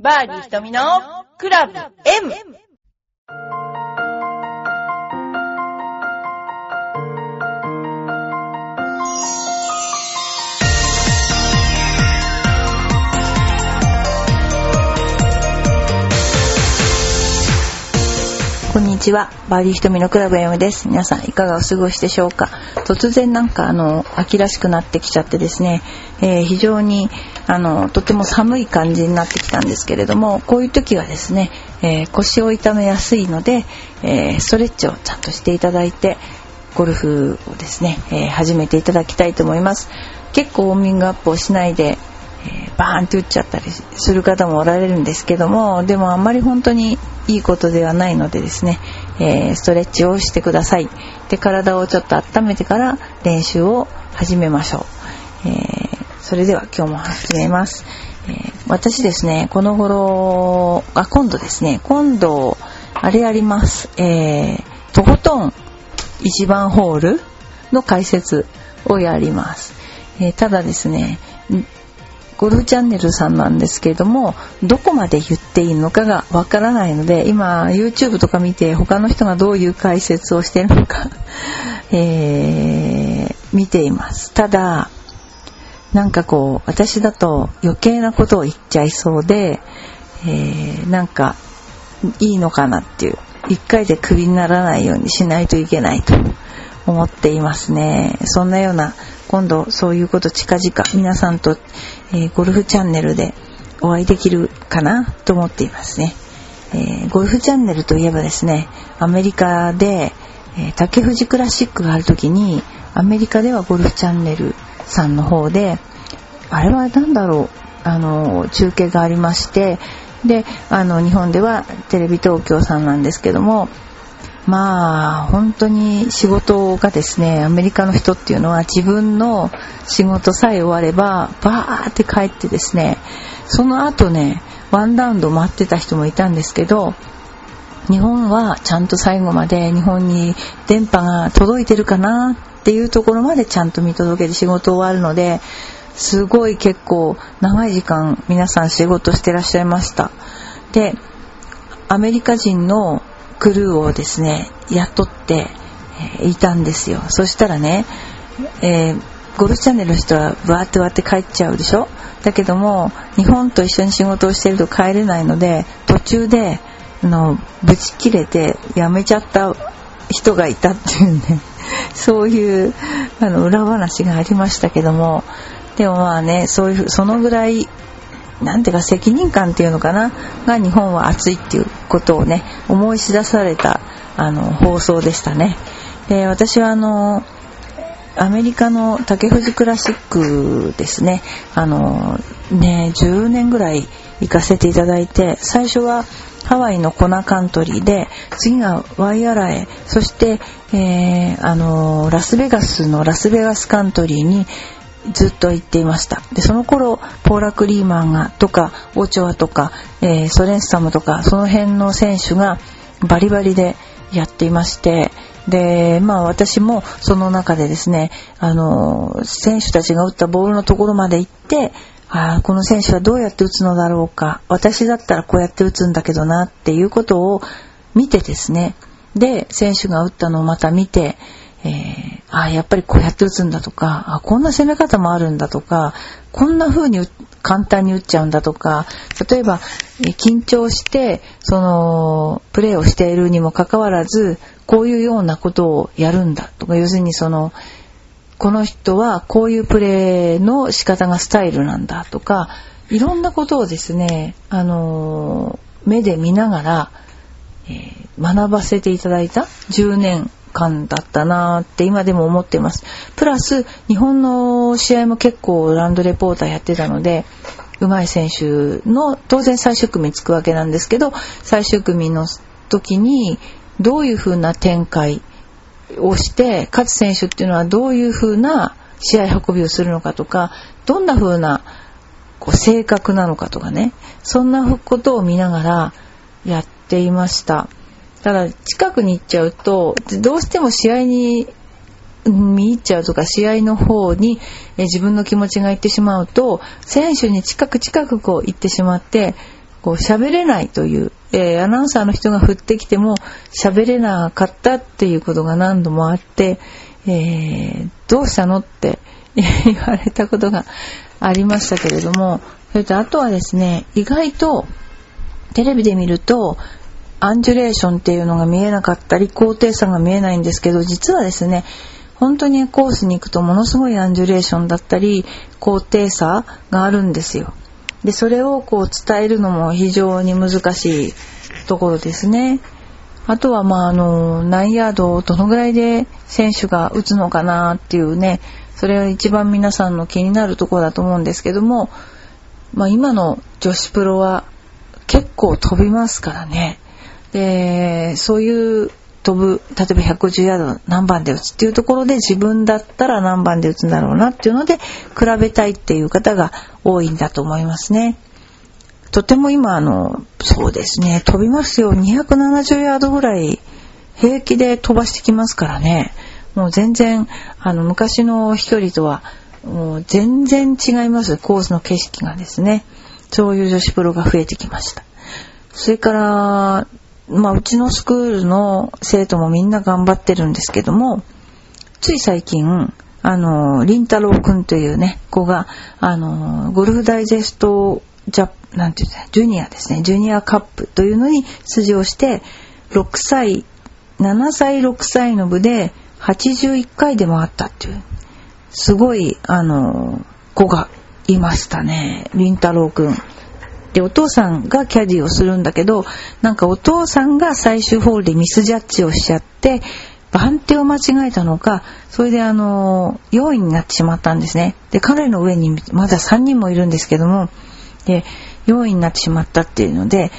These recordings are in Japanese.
バーディー瞳のクラブ M! にちは。バーディー瞳のクラブ M です。皆さんいかがお過ごしでしょうか？突然なんかあの、秋らしくなってきちゃってですね、えー非常にあの、とても寒い感じになってきたんですけれども、こういう時はですね、えー腰を痛めやすいので、えーストレッチをちゃんとしていただいて、ゴルフをですね、えー始めていただきたいと思います。結構ウォーミングアップをしないで、バーンって打っちゃったりする方もおられるんですけどもでもあんまり本当にいいことではないのでですね、えーストレッチをしてください。で体をちょっと温めてから練習を始めましょう、えーそれでは今日も始めます、え私ですねこの頃あ今度ですね今度あれやります。えとことん1番ホールの解説をやります、えただですねゴルフチャンネルさんなんですけれどもどこまで言っていいのかがわからないので今 YouTube とか見て他の人がどういう解説をしているのか、えー見ています。ただなんかこう私だと余計なことを言っちゃいそうで、えーなんかいいのかなっていう一回でクビにならないようにしないといけないと思っていますね。そんなような今度そういうこと近々皆さんと、えーゴルフチャンネルでお会いできるかなと思っていますね、えーゴルフチャンネルといえばですねアメリカで、えー竹富士クラシックがある時にアメリカではゴルフチャンネルさんの方であれは何だろうあの中継がありましてであの日本ではテレビ東京さんなんですけどもまあ本当に仕事がですねアメリカの人っていうのは自分の仕事さえ終わればバーって帰ってですねその後ねワンラウンド待ってた人もいたんですけど日本はちゃんと最後まで日本に電波が届いてるかなっていうところまでちゃんと見届けて仕事終わるのですごい結構長い時間皆さん仕事してらっしゃいました。でアメリカ人のクルーをですね雇って、いたんですよ。そしたらね、えーゴルフチャンネルの人はバーって割って帰っちゃうでしょ？だけども日本と一緒に仕事をしてると帰れないので途中であのブチ切れて辞めちゃった人がいたっていうね そういうあの裏話がありましたけども。でもまあねそういうそのぐらいなんていうか責任感っていうのかな？が日本は熱いっていうことをね思い知らされたあの放送でしたね。で私はあのアメリカの竹富士クラシックですねあのね10年ぐらい行かせていただいて最初はハワイのコナカントリーで次がワイアラへそして、えーあのラスベガスのラスベガスカントリーにずっと行っていました。でその頃ポーラ・クリーマンがとかオチョアとか、えーソレンスタムとかその辺の選手がバリバリでやっていましてでまあ私もその中でですねあの選手たちが打ったボールのところまで行ってあこの選手はどうやって打つのだろうか私だったらこうやって打つんだけどなっていうことを見てですねで選手が打ったのをまた見てえーあやっぱりこうやって打つんだとかあこんな攻め方もあるんだとかこんな風に簡単に打っちゃうんだとか例えば緊張してそのプレーをしているにもかかわらずこういうようなことをやるんだとか要するにそのこの人はこういうプレーの仕方がスタイルなんだとかいろんなことをですね、あの目で見ながら、えー学ばせていただいた10年間だったなって今でも思ってます。プラス日本の試合も結構ランドレポーターやってたので上手い選手の当然最終組につくわけなんですけど最終組の時にどういう風な展開をして勝選手っていうのはどういう風な試合運びをするのかとかどんな風なこう性格なのかとかねそんなことを見ながらやっていましたただ近くに行っちゃうとどうしても試合に見入っちゃうとか試合の方にえ自分の気持ちがいってしまうと選手に近く近くこう行ってしまってこう喋れないという、えー、アナウンサーの人が降ってきても喋れなかったっていうことが何度もあって、えー、どうしたのって 言われたことがありましたけれども、それとあとはですね、意外とテレビで見るとアンジュレーションっていうのが見えなかったり高低差が見えないんですけど実はですね本当にコースに行くとものすごいアンジュレーションだったり高低差があるんですよ。でそれをこう伝えるのも非常に難しいところですね。あとはまああの何ヤードをどのぐらいで選手が打つのかなっていうねそれは一番皆さんの気になるところだと思うんですけども、まあ、今の女子プロは結構飛びますからね。で、そういう飛ぶ、例えば150ヤード何番で打つっていうところで自分だったら何番で打つんだろうなっていうので比べたいっていう方が多いんだと思いますね。とても今あの、そうですね、飛びますよ。270ヤードぐらい平気で飛ばしてきますからね。もう全然、あの、昔の飛距離とはもう全然違います。コースの景色がですね。そういう女子プロが増えてきました。それから、まあ、うちのスクールの生徒もみんな頑張ってるんですけども、つい最近、あの、りんたろうくんというね、子が、あの、ゴルフダイジェストジャ、なんていうんですか、ジュニアですね、ジュニアカップというのに出場して、6歳、7歳、6歳の部で81回で回ったっていう、すごい、あの、子がいましたね、りんたろうくん。で、お父さんがキャディをするんだけど、なんかお父さんが最終ホールでミスジャッジをしちゃって、番手を間違えたのか、それであの、4位になってしまったんですね。で、彼の上にまだ3人もいるんですけども、で、4位になってしまったっていうので、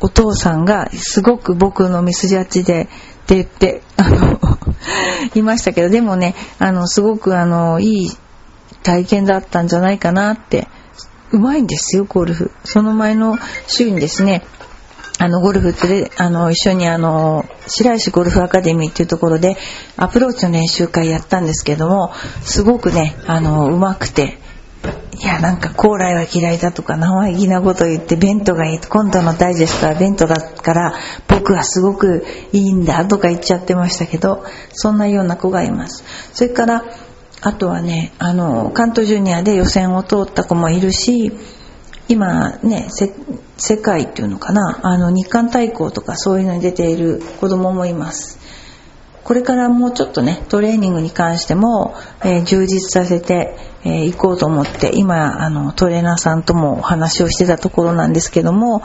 お父さんがすごく僕のミスジャッジで、って言って、あの、いましたけど、でもね、あの、すごくあの、いい体験だったんじゃないかなって、うまいんですよ、ゴルフ。その前の週にですね、あの、ゴルフってあの、一緒にあの、白石ゴルフアカデミーっていうところで、アプローチの練習会やったんですけども、すごくね、あの、うまくて、いや、なんか、高麗は嫌いだとか、生意気なこと言って、ベントがいい。今度のダイジェストはベントだから、僕はすごくいいんだとか言っちゃってましたけど、そんなような子がいます。それから、あとはね、あの、関東ジュニアで予選を通った子もいるし、今ね、世界っていうのかな、あの、日韓対抗とかそういうのに出ている子供もいます。これからもうちょっとね、トレーニングに関しても、えー、充実させてい、えー、こうと思って、今、あの、トレーナーさんともお話をしてたところなんですけども、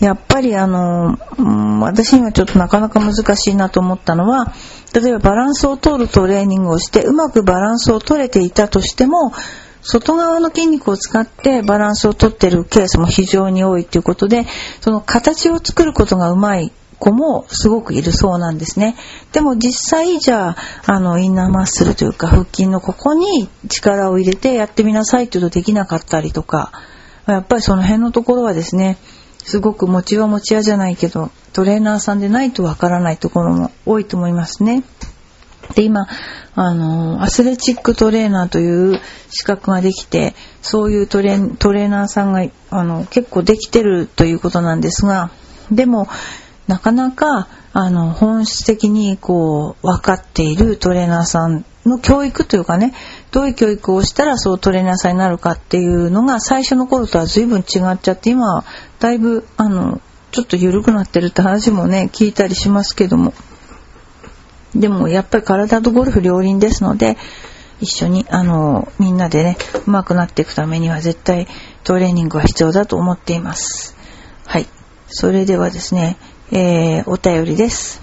やっぱりあの、うん、私にはちょっとなかなか難しいなと思ったのは、例えばバランスを取るトレーニングをして、うまくバランスを取れていたとしても、外側の筋肉を使ってバランスを取ってるケースも非常に多いということで、その形を作ることがうまい子もすごくいるそうなんですね。でも実際じゃあ、あの、インナーマッスルというか腹筋のここに力を入れてやってみなさいって言うとできなかったりとか、やっぱりその辺のところはですね、すごく持ちは持ち屋じゃないけど、トレーナーさんでないとわからないところも多いと思いますね。で、今、あの、アスレチックトレーナーという資格ができて、そういうトレトレーナーさんが、あの、結構できてるということなんですが、でも、なかなかあの本質的にこう分かっているトレーナーさんの教育というかねどういう教育をしたらそうトレーナーさんになるかっていうのが最初の頃とは随分違っちゃって今はだいぶあのちょっと緩くなってるって話もね聞いたりしますけども。でもやっぱり体とゴルフ両輪ですので一緒にあのみんなでね上手くなっていくためには絶対トレーニングは必要だと思っています。はい。それではですねえー、お便りです。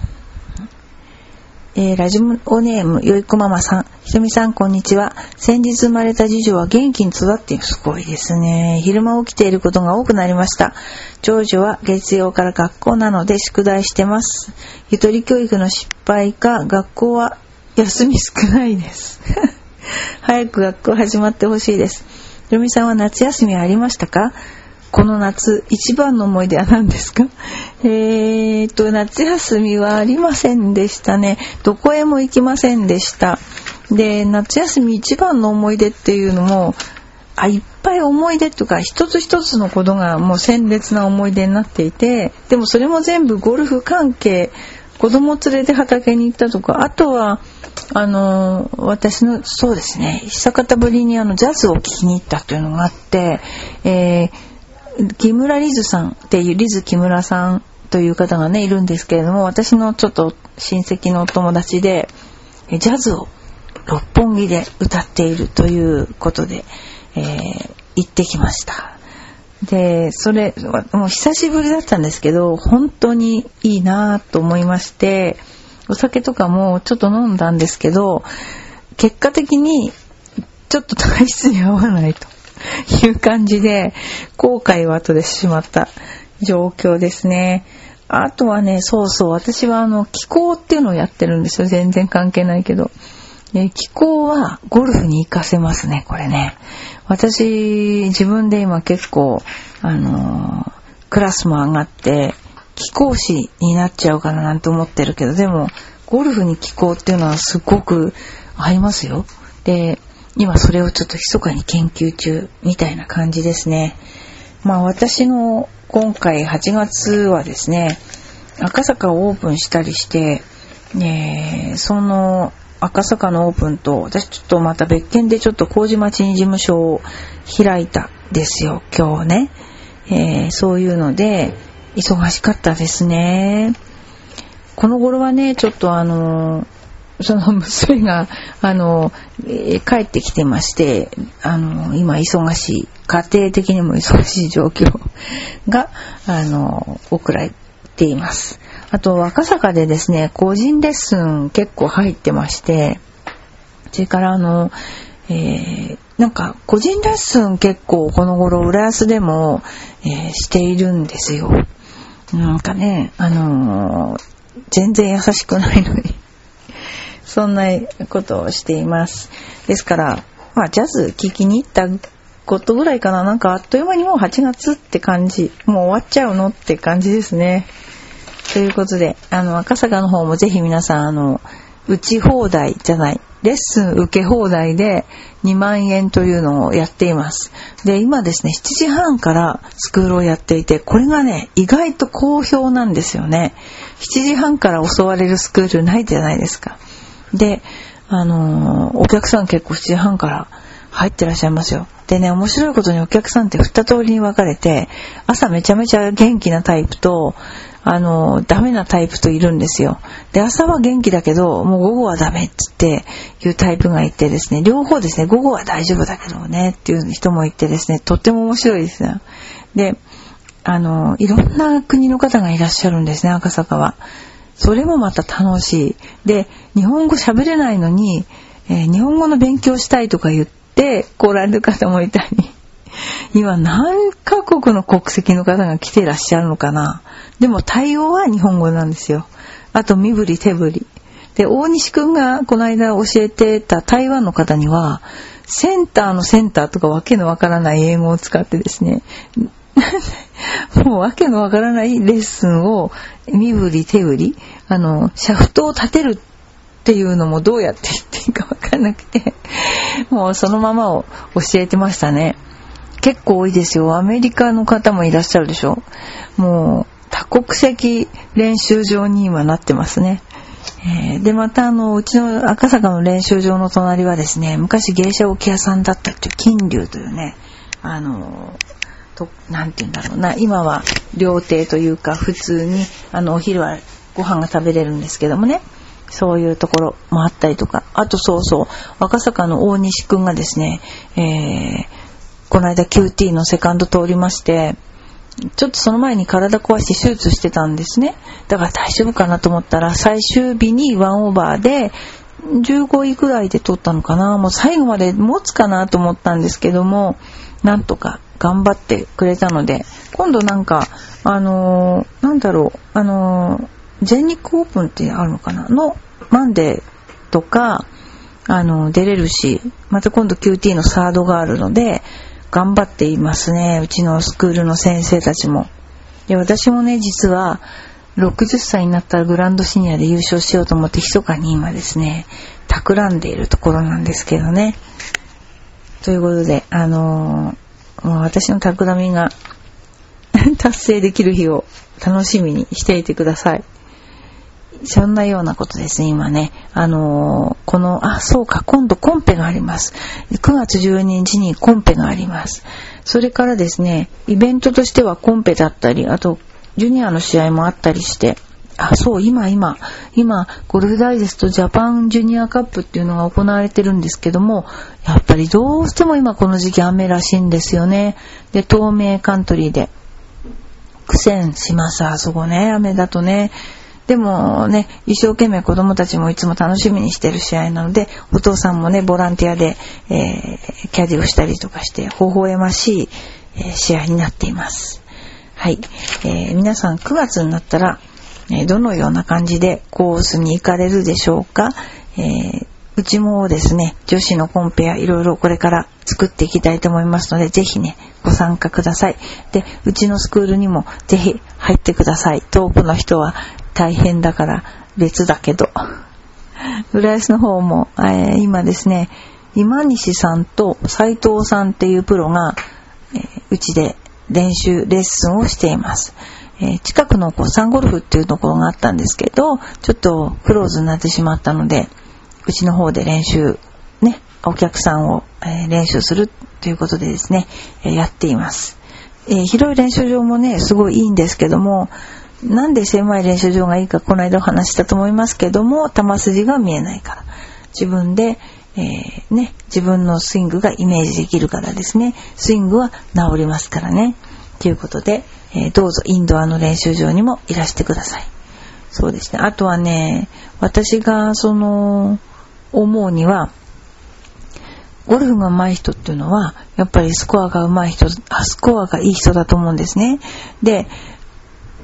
えー、ラジオネーム、よいこママさん。ひとみさん、こんにちは。先日生まれた次女は元気に育って、すごいですね。昼間起きていることが多くなりました。長女は月曜から学校なので宿題してます。一人教育の失敗か、学校は休み少ないです。早く学校始まってほしいです。ひとみさんは夏休みありましたか？この夏、一番の思い出は何ですか？えーと、夏休みはありませんでしたね。どこへも行きませんでした。で、夏休み一番の思い出っていうのも、あ、いっぱい思い出とか一つ一つのことがもう鮮烈な思い出になっていてでもそれも全部ゴルフ関係子供連れて畑に行ったとかあとはあの私のそうですね久方ぶりにあのジャズを聴きに行ったというのがあって、えー、木村リズさんっていうリズ木村さんという方がねいるんですけれども私のちょっと親戚のお友達でジャズを六本木で歌っているということで、えー、行ってきました。で、それ、もう久しぶりだったんですけど、本当にいいなと思いまして、お酒とかもちょっと飲んだんですけど、結果的にちょっと体質に合わないという感じで、後悔を後でしまった状況ですね。あとはね、そうそう、私はあの、気候っていうのをやってるんですよ。全然関係ないけど。え気候はゴルフに活かせますね、これね。私、自分で今結構、あのー、クラスも上がって、気候士になっちゃうかななんて思ってるけど、でも、ゴルフに気候っていうのはすごく合いますよ。で、今それをちょっと密かに研究中みたいな感じですね。まあ私の今回8月はですね、赤坂をオープンしたりして、ね、その赤坂のオープンと、私ちょっとまた別件でちょっと麹町に事務所を開いたですよ、今日ね。えー、そういうので、忙しかったですね。この頃はね、ちょっとあの、その娘が、あの、えー、帰ってきてまして、あの、今忙しい、家庭的にも忙しい状況が、あの、送られています。あと、赤坂でですね、個人レッスン結構入ってまして、それからあの、えー、なんか個人レッスン結構この頃浦安でも、えー、しているんですよ。なんかね、あのー、全然優しくないのにそんなことをしています。ですから、まあジャズ聴きに行ったことぐらいかな。なんかあっという間にもう8月って感じ。もう終わっちゃうのって感じですね。ということで、あの、赤坂の方もぜひ皆さん、あの、打ち放題じゃない、レッスン受け放題で2万円というのをやっています。で、今ですね、7時半からスクールをやっていて、これがね、意外と好評なんですよね。7時半から襲われるスクールないじゃないですか。で、あのー、お客さん結構7時半から入ってらっしゃいますよ。でね、面白いことにお客さんって二通りに分かれて、朝めちゃめちゃ元気なタイプと、あの、ダメなタイプといるんですよ。で、朝は元気だけど、もう午後はダメっつっていうタイプがいてですね、両方ですね、午後は大丈夫だけどねっていう人もいてですね、とっても面白いですね。で、あの、いろんな国の方がいらっしゃるんですね、赤坂は。それもまた楽しい。で、日本語喋れないのに、えー、日本語の勉強したいとか言って来られる方もいたり、今何カ国の国籍の方が来てらっしゃるのかな。でも対応は日本語なんですよ。あと身振り手振り。で、大西くんがこの間教えてた台湾の方には、センターのセンターとかわけのわからない英語を使ってですね、もうわけのわからないレッスンを身振り手振り、あの、シャフトを立てるっていうのもどうやって言っていいかわかんなくて、もうそのままを教えてましたね。結構多いですよ。アメリカの方もいらっしゃるでしょ。もう多国籍練習場に今なってますね。え、で、またあの、うちの赤坂の練習場の隣はですね、昔芸者置屋さんだったっていう金龍というね、あの、と、なんて言うんだろうな、今は料亭というか普通に、あの、お昼はご飯が食べれるんですけどもね、そういうところもあったりとか、あとそうそう、赤坂の大西くんがですね、えー、この間 QT のセカンド通りまして、ちょっとその前に体壊して手術してたんですね。だから大丈夫かなと思ったら、最終日にワンオーバーで、15位ぐらいで取ったのかな。もう最後まで持つかなと思ったんですけども、なんとか頑張ってくれたので、今度なんか、あのー、なんだろう、あのー、全日空オープンってあるのかな？のマンデーとか、あのー、出れるし、また今度 QT のサードがあるので、頑張っていますね。うちのスクールの先生たちも。で、私もね、実は、60歳になったらグランドシニアで優勝しようと思って密かに今ですね、企んでいるところなんですけどね。ということで、あのー、私の企みが 達成できる日を楽しみにしていてください。そんなようなことですね、今ね。あのー、この、あ、そうか、今度コンペがあります。9月12日にコンペがあります。それからですね、イベントとしてはコンペだったり、あと、ジュニアの試合もあったりして、あ、そう、今、今、今、ゴルフダイジェストジャパンジュニアカップっていうのが行われてるんですけども、やっぱりどうしても今この時期雨らしいんですよね。で、東名カントリーで苦戦します、あそこね、雨だとね。でもね、一生懸命子供たちもいつも楽しみにしてる試合なので、お父さんもね、ボランティアで、えー、キャディをしたりとかして、微笑ましい、えー、試合になっています。はい。えー、皆さん9月になったら、えどのような感じでコースに行かれるでしょうか、えー、うちもですね、女子のコンペアいろいろこれから作っていきたいと思いますので、ぜひね、ご参加ください。で、うちのスクールにもぜひ入ってください。遠くの人は大変だから別だけど。浦安の方も、えー、今ですね、今西さんと斉藤さんっていうプロが、えー、うちで練習、レッスンをしています。えー、近くのこうサンゴルフっていうところがあったんですけど、ちょっとクローズになってしまったので、うちの方で練習、ね、お客さんを、え、練習するということでですね、え、やっています。え広い練習場もね、すごいいいんですけども、なんで狭い練習場がいいか、この間お話したと思いますけども、球筋が見えないから。自分で、えー、ね、自分のスイングがイメージできるからですね、スイングは治りますからね。ということで、えー、どうぞインドアの練習場にもいらしてください。そうですね。あとはね、私がその、思うには、ゴルフが上手い人っていうのは、やっぱりスコアが上手い人、あ、スコアがいい人だと思うんですね。で、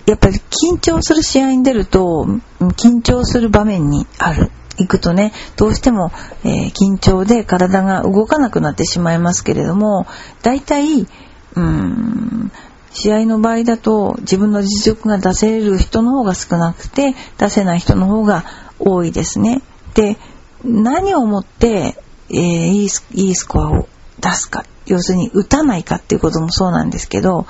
やっぱり緊張する試合に出ると、緊張する場面にある。行くとね、どうしても、えー、緊張で体が動かなくなってしまいますけれども、大体、うーん、試合の場合だと自分の実力が出せる人の方が少なくて出せない人の方が多いですね。で、何をもって、えー、いいスコアを出すか、要するに打たないかっていうこともそうなんですけど、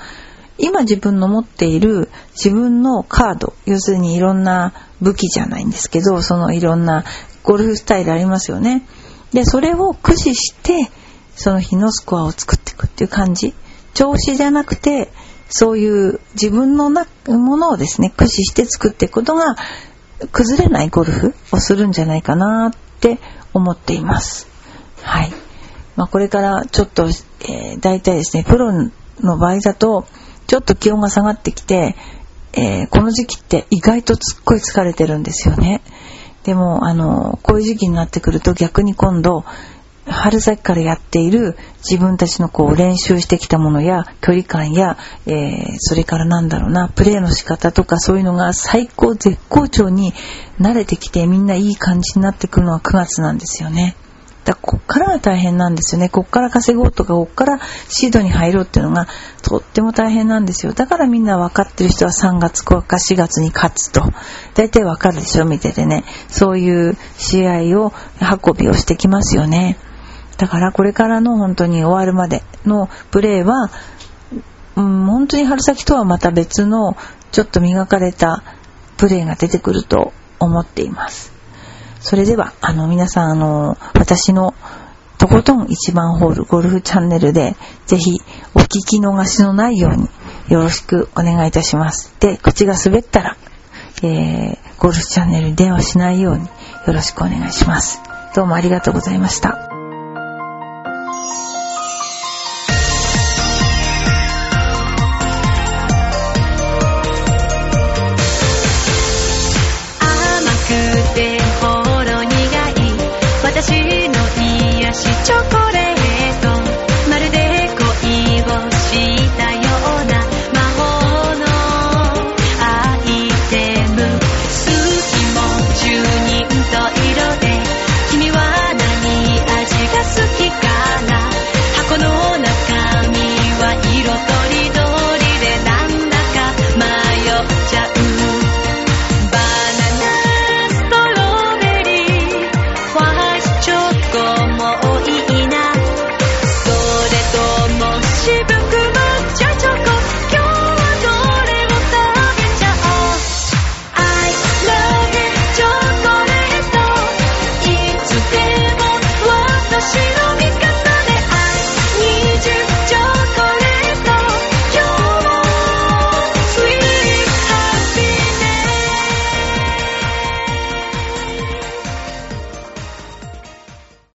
今自分の持っている自分のカード、要するにいろんな武器じゃないんですけど、そのいろんなゴルフスタイルありますよね。で、それを駆使して、その日のスコアを作っていくっていう感じ。調子じゃなくて、そういう自分のなものをですね、駆使して作っていくことが、崩れないゴルフをするんじゃないかなって思っています。はい。まあ、これからちょっと、えー、大体ですね、プロの場合だと、ちょっと気温が下がってきて、えー、この時期って意外とすっごい疲れてるんですよね。でも、あの、こういう時期になってくると逆に今度、春先からやっている自分たちのこう練習してきたものや距離感や、えー、それからなんだろうな、プレーの仕方とかそういうのが最高絶好調に慣れてきてみんないい感じになってくるのは9月なんですよね。だこっからが大変なんですよね。こっから稼ごうとか、こっからシードに入ろうっていうのがとっても大変なんですよ。だからみんな分かってる人は3月か4月に勝つと。大体分かるでしょ、見ててね。そういう試合を運びをしてきますよね。だからこれからの本当に終わるまでのプレーは、うん、本当に春先とはまた別のちょっと磨かれたプレーが出てくると思っています。それでは、あの、皆さん、あの、私のとことん一番ホールゴルフチャンネルで、ぜひお聞き逃しのないようによろしくお願いいたします。で、口が滑ったら、えー、ゴルフチャンネルに電話しないようによろしくお願いします。どうもありがとうございました。